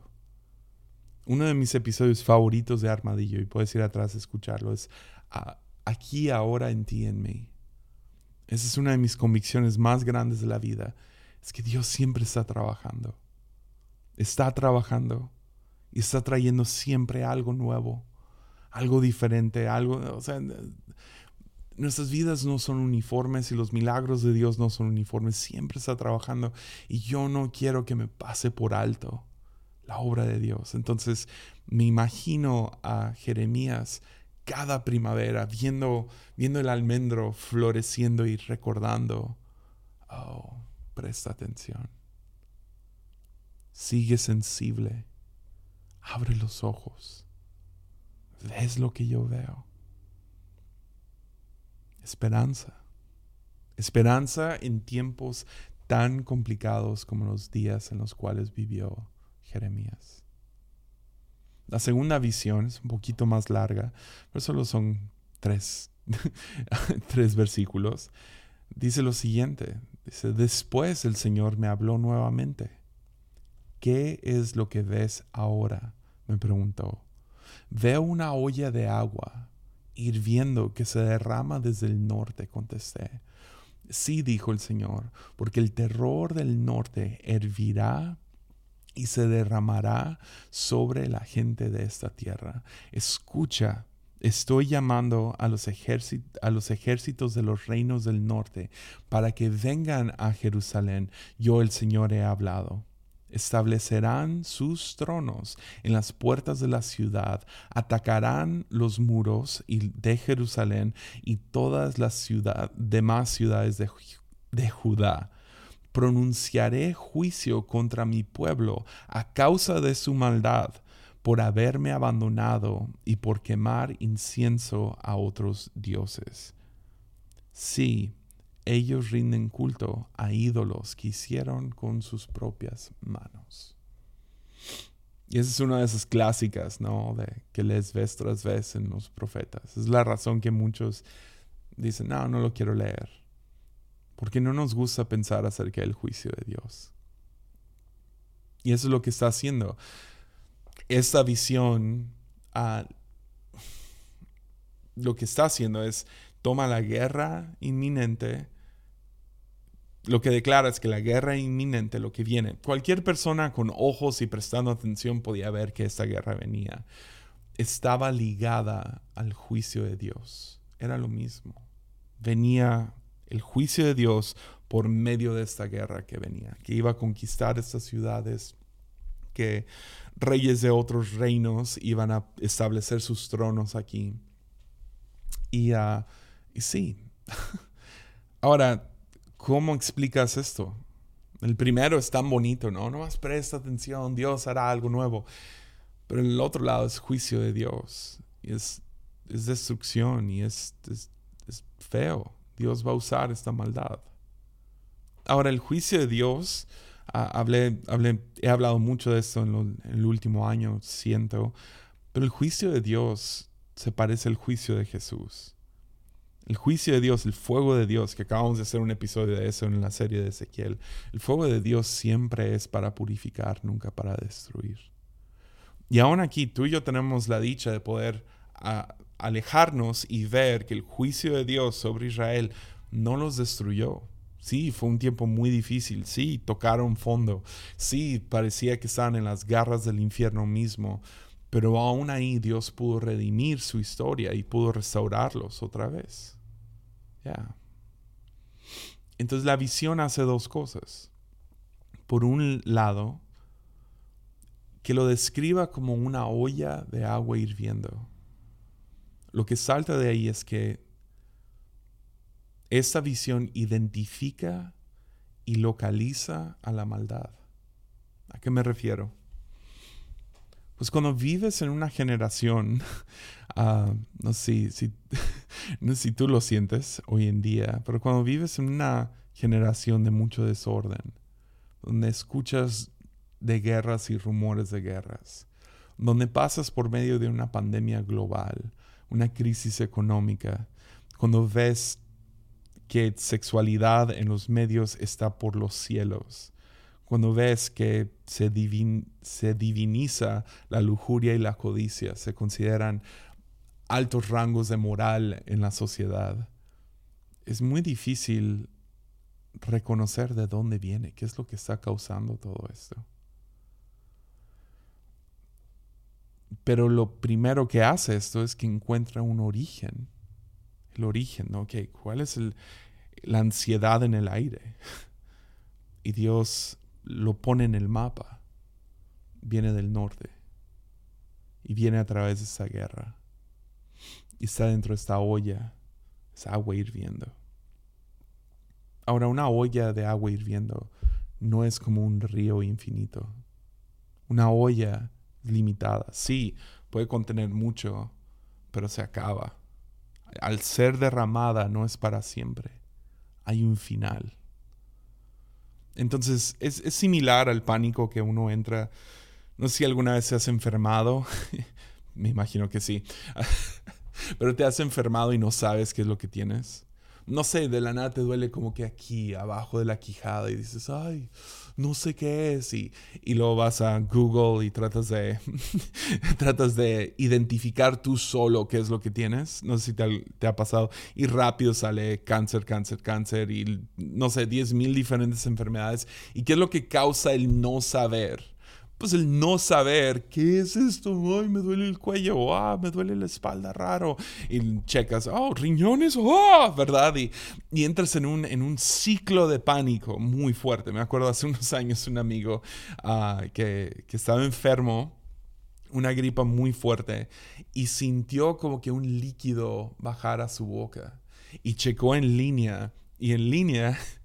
Uno de mis episodios favoritos de Armadillo, y puedes ir atrás a escucharlo, es Aquí, ahora, en ti, en mí. Esa es una de mis convicciones más grandes de la vida. Es que Dios siempre está trabajando. Está trabajando y está trayendo siempre algo nuevo, algo diferente, algo, o sea, nuestras vidas no son uniformes y los milagros de Dios no son uniformes, siempre está trabajando y yo no quiero que me pase por alto la obra de Dios. Entonces me imagino a Jeremías cada primavera viendo, viendo el almendro floreciendo y recordando, oh, presta atención, sigue sensible, abre los ojos, ves lo que yo veo esperanza. Esperanza en tiempos tan complicados como los días en los cuales vivió Jeremías. La segunda visión es un poquito más larga, pero solo son tres, tres versículos. Dice lo siguiente, dice, después el Señor me habló nuevamente. ¿Qué es lo que ves ahora? me preguntó. Veo una olla de agua hirviendo que se derrama desde el norte, contesté. Sí, dijo el Señor, porque el terror del norte hervirá y se derramará sobre la gente de esta tierra. Escucha, estoy llamando a los, a los ejércitos de los reinos del norte para que vengan a Jerusalén. Yo el Señor he hablado establecerán sus tronos en las puertas de la ciudad, atacarán los muros de Jerusalén y todas las demás ciudades de, de Judá. Pronunciaré juicio contra mi pueblo a causa de su maldad, por haberme abandonado y por quemar incienso a otros dioses. Sí, ellos rinden culto a ídolos que hicieron con sus propias manos. Y esa es una de esas clásicas, ¿no? De que les ves tras vez en los profetas. Es la razón que muchos dicen, no, no lo quiero leer. Porque no nos gusta pensar acerca del juicio de Dios. Y eso es lo que está haciendo. Esta visión, ah, lo que está haciendo es toma la guerra inminente lo que declara es que la guerra inminente, lo que viene, cualquier persona con ojos y prestando atención podía ver que esta guerra venía. Estaba ligada al juicio de Dios. Era lo mismo. Venía el juicio de Dios por medio de esta guerra que venía, que iba a conquistar estas ciudades, que reyes de otros reinos iban a establecer sus tronos aquí. Y, uh, y sí. Ahora, ¿Cómo explicas esto? El primero es tan bonito, ¿no? No más presta atención, Dios hará algo nuevo. Pero el otro lado es juicio de Dios. Y es, es destrucción y es, es, feo. Dios va a usar esta maldad. Ahora, el juicio de Dios, ah, hablé, hablé, he hablado mucho de esto en, en el último año, siento, pero el juicio de Dios se parece al juicio de Jesús. El juicio de Dios, el fuego de Dios, que acabamos de hacer un episodio de eso en la serie de Ezequiel, el fuego de Dios siempre es para purificar, nunca para destruir. Y aún aquí tú y yo tenemos la dicha de poder alejarnos y ver que el juicio de Dios sobre Israel no los destruyó. Sí, fue un tiempo muy difícil, sí, tocaron fondo, sí, parecía que estaban en las garras del infierno mismo, pero aún ahí Dios pudo redimir su historia y pudo restaurarlos otra vez. Entonces la visión hace dos cosas. Por un lado, que lo describa como una olla de agua hirviendo. Lo que salta de ahí es que esta visión identifica y localiza a la maldad. ¿A qué me refiero? Pues cuando vives en una generación, ah, no, sé si, no sé si tú lo sientes hoy en día, pero cuando vives en una generación de mucho desorden, donde escuchas de guerras y rumores de guerras, donde pasas por medio de una pandemia global, una crisis económica, cuando ves que sexualidad en los medios está por los cielos, cuando ves que se, diviniza la lujuria y la codicia, se consideran altos rangos de moral en la sociedad, es muy difícil reconocer de dónde viene, qué es lo que está causando todo esto. Pero lo primero que hace esto es que encuentra un origen. El origen, ¿no? ¿Cuál es la ansiedad en el aire? Y Dios lo pone en el mapa. Viene del norte. Y viene a través de esa guerra. Y está dentro de esta olla. Es agua hirviendo. Ahora, una olla de agua hirviendo no es como un río infinito. Una olla limitada. Sí, puede contener mucho, pero se acaba. Al ser derramada no es para siempre. Hay un final. Entonces es, similar al pánico que uno entra. No sé si alguna vez se has enfermado. Me imagino que sí. pero te has enfermado y no sabes qué es lo que tienes. No sé, de la nada te duele como que aquí, abajo de la quijada y dices, ay, no sé qué es. Y, y luego vas a Google y tratas de, tratas de identificar tú solo qué es lo que tienes. No sé si te, te ha pasado. Y rápido sale cáncer, cáncer, cáncer y no sé, 10 mil diferentes enfermedades. ¿Y qué es lo que causa el no saber? Pues el no saber qué es esto, ay, me duele el cuello, ah, me duele la espalda raro, y checas, oh, riñones, oh, ¿verdad? Y, y entras en un, en un ciclo de pánico muy fuerte. Me acuerdo hace unos años un amigo ah, que, que estaba enfermo, una gripa muy fuerte, y sintió como que un líquido bajar a su boca, y checó en línea, y en línea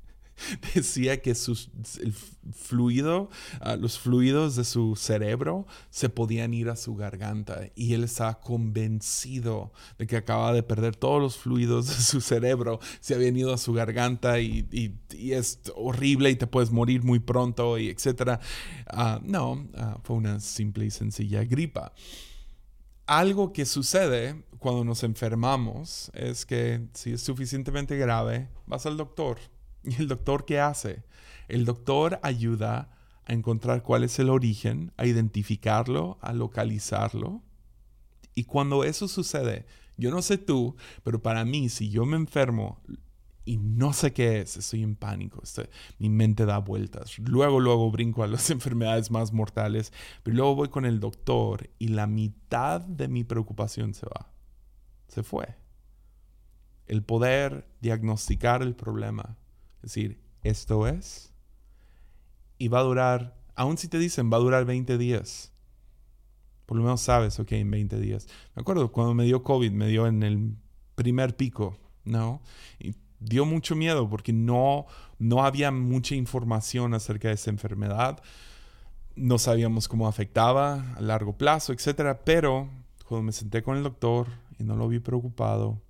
decía que sus, el fluido, ah, los fluidos de su cerebro se podían ir a su garganta y él estaba convencido de que acaba de perder todos los fluidos de su cerebro, se habían ido a su garganta y, es horrible y te puedes morir muy pronto y etcétera. Ah, no, ah, fue una simple y sencilla gripa. Algo que sucede cuando nos enfermamos es que si es suficientemente grave, vas al doctor ¿Y el doctor qué hace? El doctor ayuda a encontrar cuál es el origen, a identificarlo, a localizarlo. Y cuando eso sucede, yo no sé tú, pero para mí, si yo me enfermo y no sé qué es, estoy en pánico, mi mente da vueltas. Luego, luego brinco a las enfermedades más mortales, pero luego voy con el doctor y la mitad de mi preocupación se va. Se fue. El poder diagnosticar el problema decir, esto es. Y va a durar, aun si te dicen, va a durar 20 días. Por lo menos sabes, ok, en 20 días. Me acuerdo cuando me dio COVID, me dio en el primer pico, ¿no? Y dio mucho miedo porque no, no había mucha información acerca de esa enfermedad. No sabíamos cómo afectaba a largo plazo, etc. Pero cuando me senté con el doctor y no lo vi preocupado,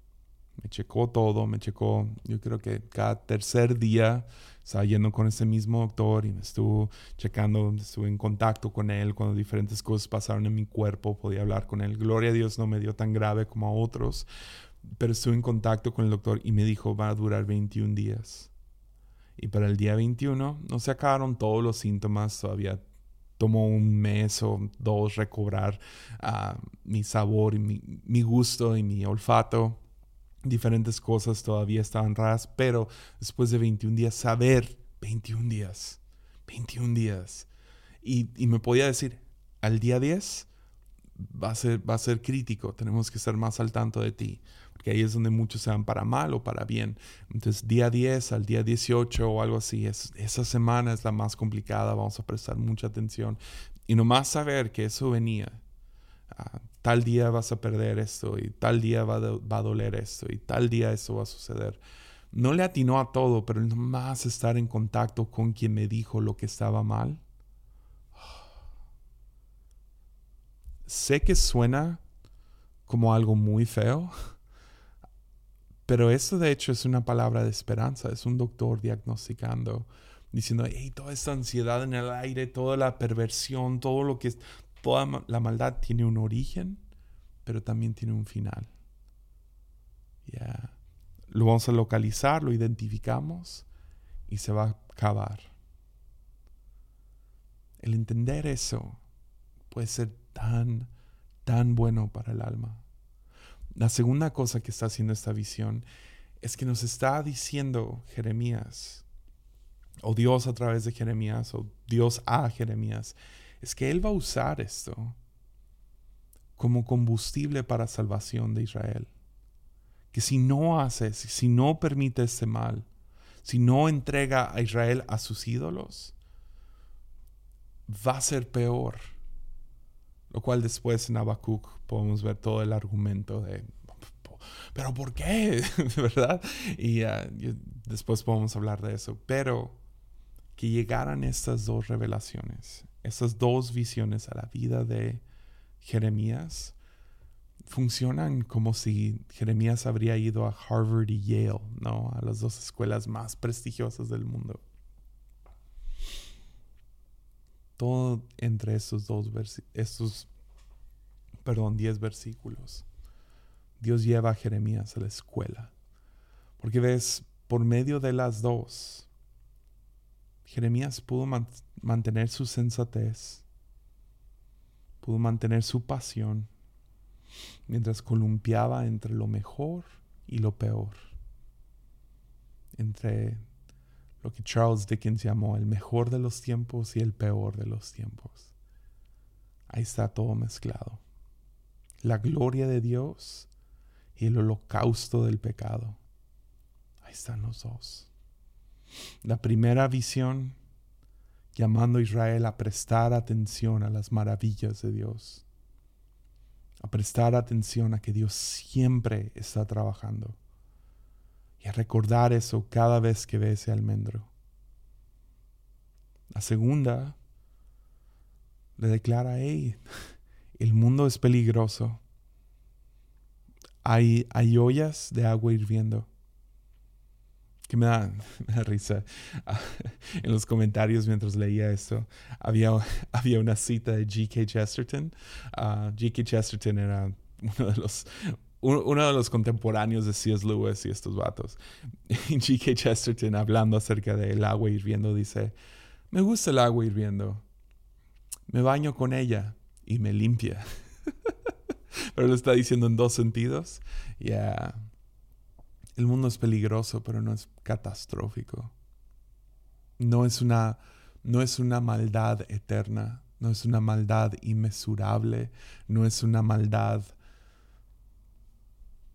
me checó todo, me checó, yo creo que cada tercer día estaba yendo con ese mismo doctor y me estuvo checando, estuve en contacto con él cuando diferentes cosas pasaron en mi cuerpo, podía hablar con él. Gloria a Dios no me dio tan grave como a otros, pero estuve en contacto con el doctor y me dijo va a durar 21 días. Y para el día 21 no se acabaron todos los síntomas, todavía tomó un mes o dos recobrar ah, mi sabor y mi, mi gusto y mi olfato diferentes cosas todavía estaban raras, pero después de 21 días, saber 21 días, 21 días, y, me podía decir, al día 10 va a, ser, va a ser crítico, tenemos que estar más al tanto de ti, porque ahí es donde muchos se van para mal o para bien. Entonces, día 10 al día 18 o algo así, es, esa semana es la más complicada, vamos a prestar mucha atención. Y nomás saber que eso venía, ah, tal día vas a perder esto y tal día va, a doler esto y tal día eso va a suceder. no le atinó a todo, pero nomás estar en contacto con quien me dijo lo que estaba mal. Sé que suena como algo muy feo, pero esto de hecho es una palabra de esperanza, es un doctor diagnosticando, diciendo, hey, toda esta ansiedad en el aire, toda la perversión, todo lo que toda la maldad tiene un origen, pero también tiene un final. Lo vamos a localizar, lo identificamos y se va a acabar. El entender eso puede ser tan, tan bueno para el alma. La segunda cosa que está haciendo esta visión es que nos está diciendo Jeremías, o Dios a través de Jeremías, o Dios a Jeremías, es que Él va a usar esto como combustible para salvación de Israel que si no haces, si no permite ese mal, si no entrega a Israel a sus ídolos, va a ser peor. Lo cual después en Habacuc podemos ver todo el argumento de, pero ¿por qué? ¿Verdad? Y uh, después podemos hablar de eso. Pero que llegaran estas dos revelaciones, estas dos visiones a la vida de Jeremías, funcionan como si Jeremías habría ido a Harvard y Yale, ¿no? A las dos escuelas más prestigiosas del mundo. Todo entre esos dos estos, perdón, diez versículos. Dios lleva a Jeremías a la escuela. Porque ves, por medio de las dos, Jeremías pudo mantener su sensatez, pudo mantener su pasión, mientras columpiaba entre lo mejor y lo peor, entre lo que Charles Dickens llamó el mejor de los tiempos y el peor de los tiempos. Ahí está todo mezclado. La gloria de Dios y el holocausto del pecado. Ahí están los dos. La primera visión llamando a Israel a prestar atención a las maravillas de Dios a prestar atención a que Dios siempre está trabajando y a recordar eso cada vez que ve ese almendro. La segunda le declara, hey, el mundo es peligroso. Hay, hay ollas de agua hirviendo que me da, risa. en los comentarios mientras leía esto, había, había una cita de G.K. Chesterton. Ah, G.K. Chesterton era uno de los uno de los contemporáneos de C.S. Lewis y estos vatos. G.K. Chesterton, hablando acerca del agua hirviendo, dice: Me gusta el agua hirviendo. Me baño con ella y me limpia. Pero lo está diciendo en dos sentidos. Ya. El mundo es peligroso, pero no es catastrófico. No es una, no es una maldad eterna, no es una maldad inmesurable, no es una maldad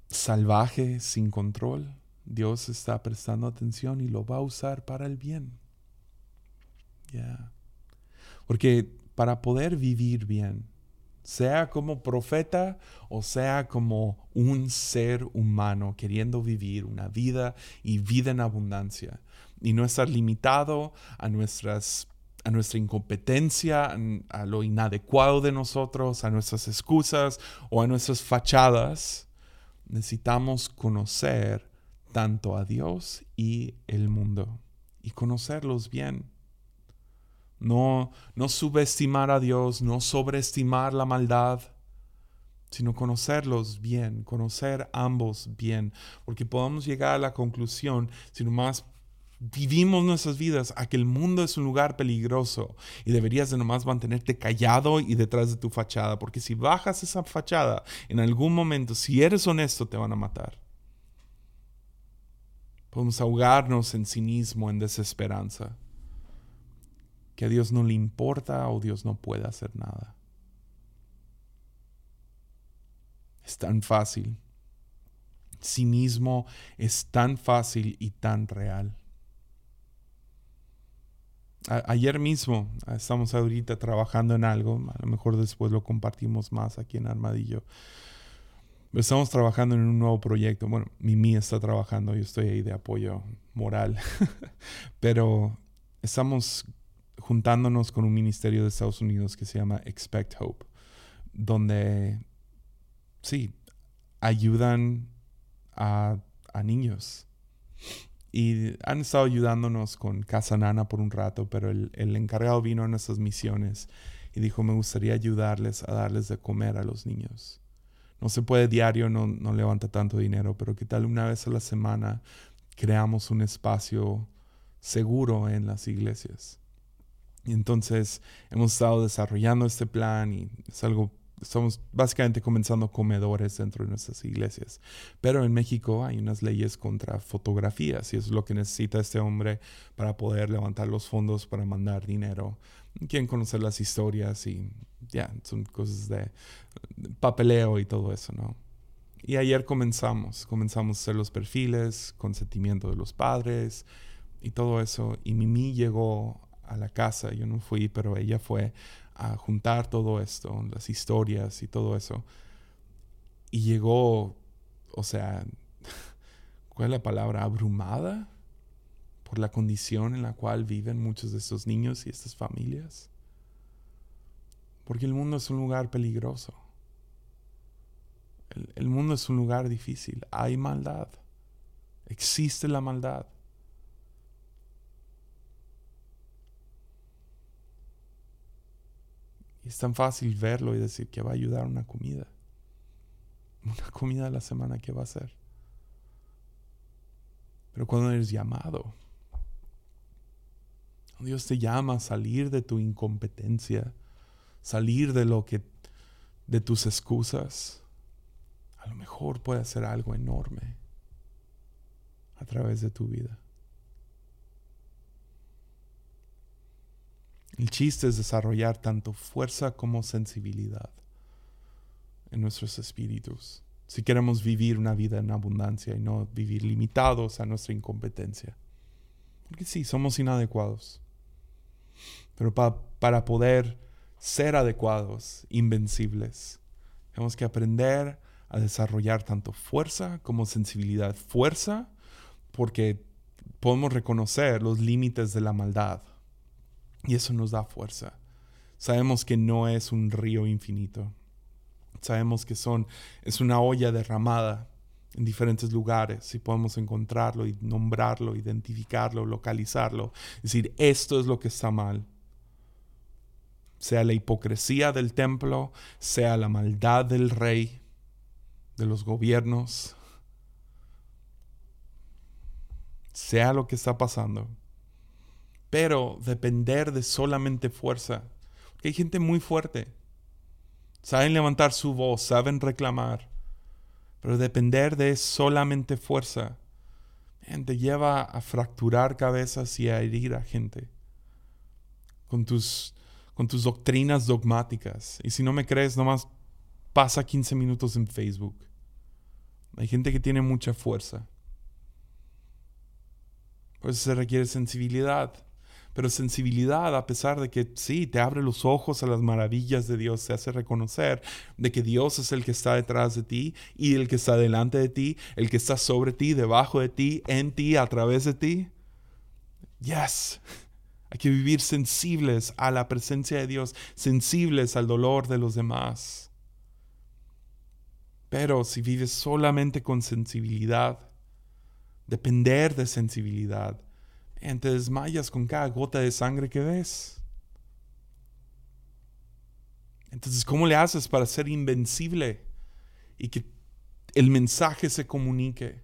salvaje, sin control. Dios está prestando atención y lo va a usar para el bien. Porque para poder vivir bien, sea como profeta o sea como un ser humano queriendo vivir una vida y vida en abundancia. Y no estar limitado a nuestras a nuestra incompetencia, a lo inadecuado de nosotros, a nuestras excusas o a nuestras fachadas, necesitamos conocer tanto a Dios y el mundo y conocerlos bien no, no subestimar a Dios, no sobreestimar la maldad, sino conocerlos bien, conocer ambos bien, porque podamos llegar a la conclusión, si nomás vivimos nuestras vidas a que el mundo es un lugar peligroso y deberías de nomás mantenerte callado y detrás de tu fachada, porque si bajas esa fachada, en algún momento, si eres honesto, te van a matar. Podemos ahogarnos en cinismo, en desesperanza que a Dios no le importa o Dios no puede hacer nada. Es tan fácil. Sí mismo es tan fácil y tan real. ayer mismo estamos ahorita trabajando en algo, a lo mejor después lo compartimos más aquí en Armadillo. Estamos trabajando en un nuevo proyecto. Bueno, Mimi está trabajando, yo estoy ahí de apoyo moral. Pero estamos juntándonos con un ministerio de Estados Unidos que se llama Expect Hope, donde, sí, ayudan a, a niños. Y han estado ayudándonos con Casa Nana por un rato, pero el, el encargado vino a nuestras misiones y dijo, me gustaría ayudarles a darles de comer a los niños. No se puede diario, no, no levanta tanto dinero, pero qué tal una vez a la semana creamos un espacio seguro en las iglesias. Y entonces hemos estado desarrollando este plan y es algo, estamos básicamente comenzando comedores dentro de nuestras iglesias. Pero en México hay unas leyes contra fotografías y es lo que necesita este hombre para poder levantar los fondos para mandar dinero. Quieren conocer las historias y ya, son cosas de papeleo y todo eso, ¿no? Y ayer comenzamos, comenzamos a hacer los perfiles, consentimiento de los padres y todo eso. Y Mimi llegó a la casa, yo no fui, pero ella fue a juntar todo esto, las historias y todo eso. Y llegó, o sea, ¿cuál es la palabra? Abrumada por la condición en la cual viven muchos de estos niños y estas familias. Porque el mundo es un lugar peligroso. El, mundo es un lugar difícil. Hay maldad. Existe la maldad. Es tan fácil verlo y decir que va a ayudar una comida. Una comida a la semana que va a ser. Pero cuando eres llamado, Dios te llama a salir de tu incompetencia, salir de lo que de tus excusas, a lo mejor puede hacer algo enorme a través de tu vida. El chiste es desarrollar tanto fuerza como sensibilidad en nuestros espíritus. Si queremos vivir una vida en abundancia y no vivir limitados a nuestra incompetencia. Porque sí, somos inadecuados. Pero para poder ser adecuados, invencibles. Tenemos que aprender a desarrollar tanto fuerza como sensibilidad. Fuerza porque podemos reconocer los límites de la maldad y eso nos da fuerza. Sabemos que no es un río infinito. Sabemos que son, es una olla derramada en diferentes lugares y podemos encontrarlo y nombrarlo, identificarlo, localizarlo. Decir, esto es lo que está mal sea la hipocresía del templo, sea la maldad del rey, de los gobiernos, sea lo que está pasando. Pero depender de solamente fuerza. Porque hay gente muy fuerte. Saben levantar su voz, saben reclamar. Pero depender de solamente fuerza te lleva a fracturar cabezas y a herir a gente. Con tus con tus doctrinas dogmáticas. Y si no me crees, nomás pasa 15 minutos en Facebook. Hay gente que tiene mucha fuerza. Por eso se requiere sensibilidad. Pero sensibilidad, a pesar de que sí, te abre los ojos a las maravillas de Dios, te hace reconocer de que Dios es el que está detrás de ti y el que está delante de ti, el que está sobre ti, debajo de ti, en ti, a través de ti. Yes. Hay que vivir sensibles a la presencia de Dios, sensibles al dolor de los demás. Pero si vives solamente con sensibilidad, depender de sensibilidad, te desmayas con cada gota de sangre que ves. Entonces, ¿cómo le haces para ser invencible y que el mensaje se comunique?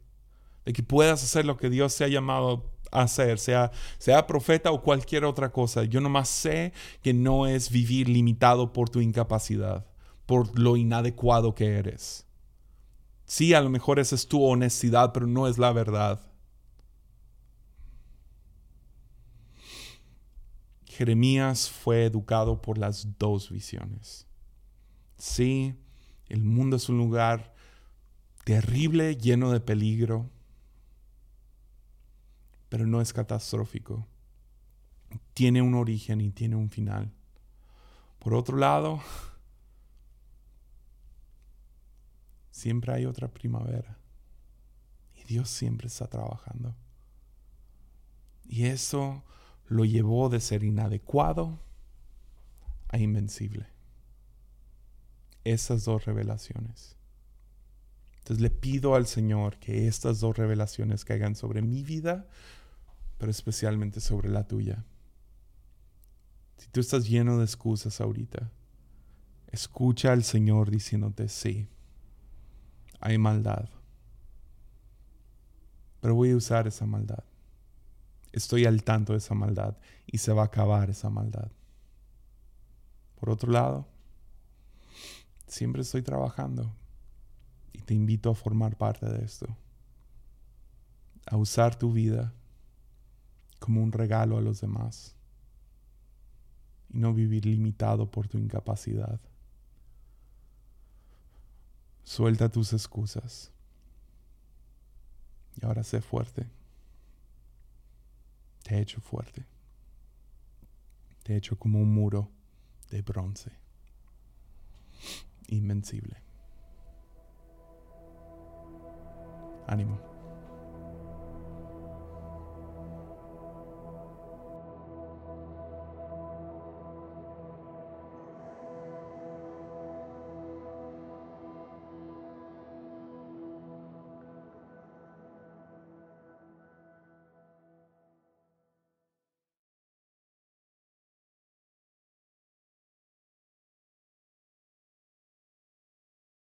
De que puedas hacer lo que Dios te ha llamado hacer, sea, sea profeta o cualquier otra cosa. Yo nomás sé que no es vivir limitado por tu incapacidad, por lo inadecuado que eres. Sí, a lo mejor esa es tu honestidad, pero no es la verdad. Jeremías fue educado por las dos visiones. Sí, el mundo es un lugar terrible, lleno de peligro, pero no es catastrófico. Tiene un origen y tiene un final. Por otro lado, siempre hay otra primavera. Y Dios siempre está trabajando. Y eso lo llevó de ser inadecuado a invencible. Esas dos revelaciones. Entonces le pido al Señor que estas dos revelaciones caigan sobre mi vida, pero especialmente sobre la tuya. Si tú estás lleno de excusas ahorita, escucha al Señor diciéndote, sí, hay maldad, pero voy a usar esa maldad. Estoy al tanto de esa maldad y se va a acabar esa maldad. Por otro lado, siempre estoy trabajando y te invito a formar parte de esto, a usar tu vida como un regalo a los demás y no vivir limitado por tu incapacidad. Suelta tus excusas y ahora sé fuerte. Te he hecho fuerte. Te he hecho como un muro de bronce. Invencible. Ánimo.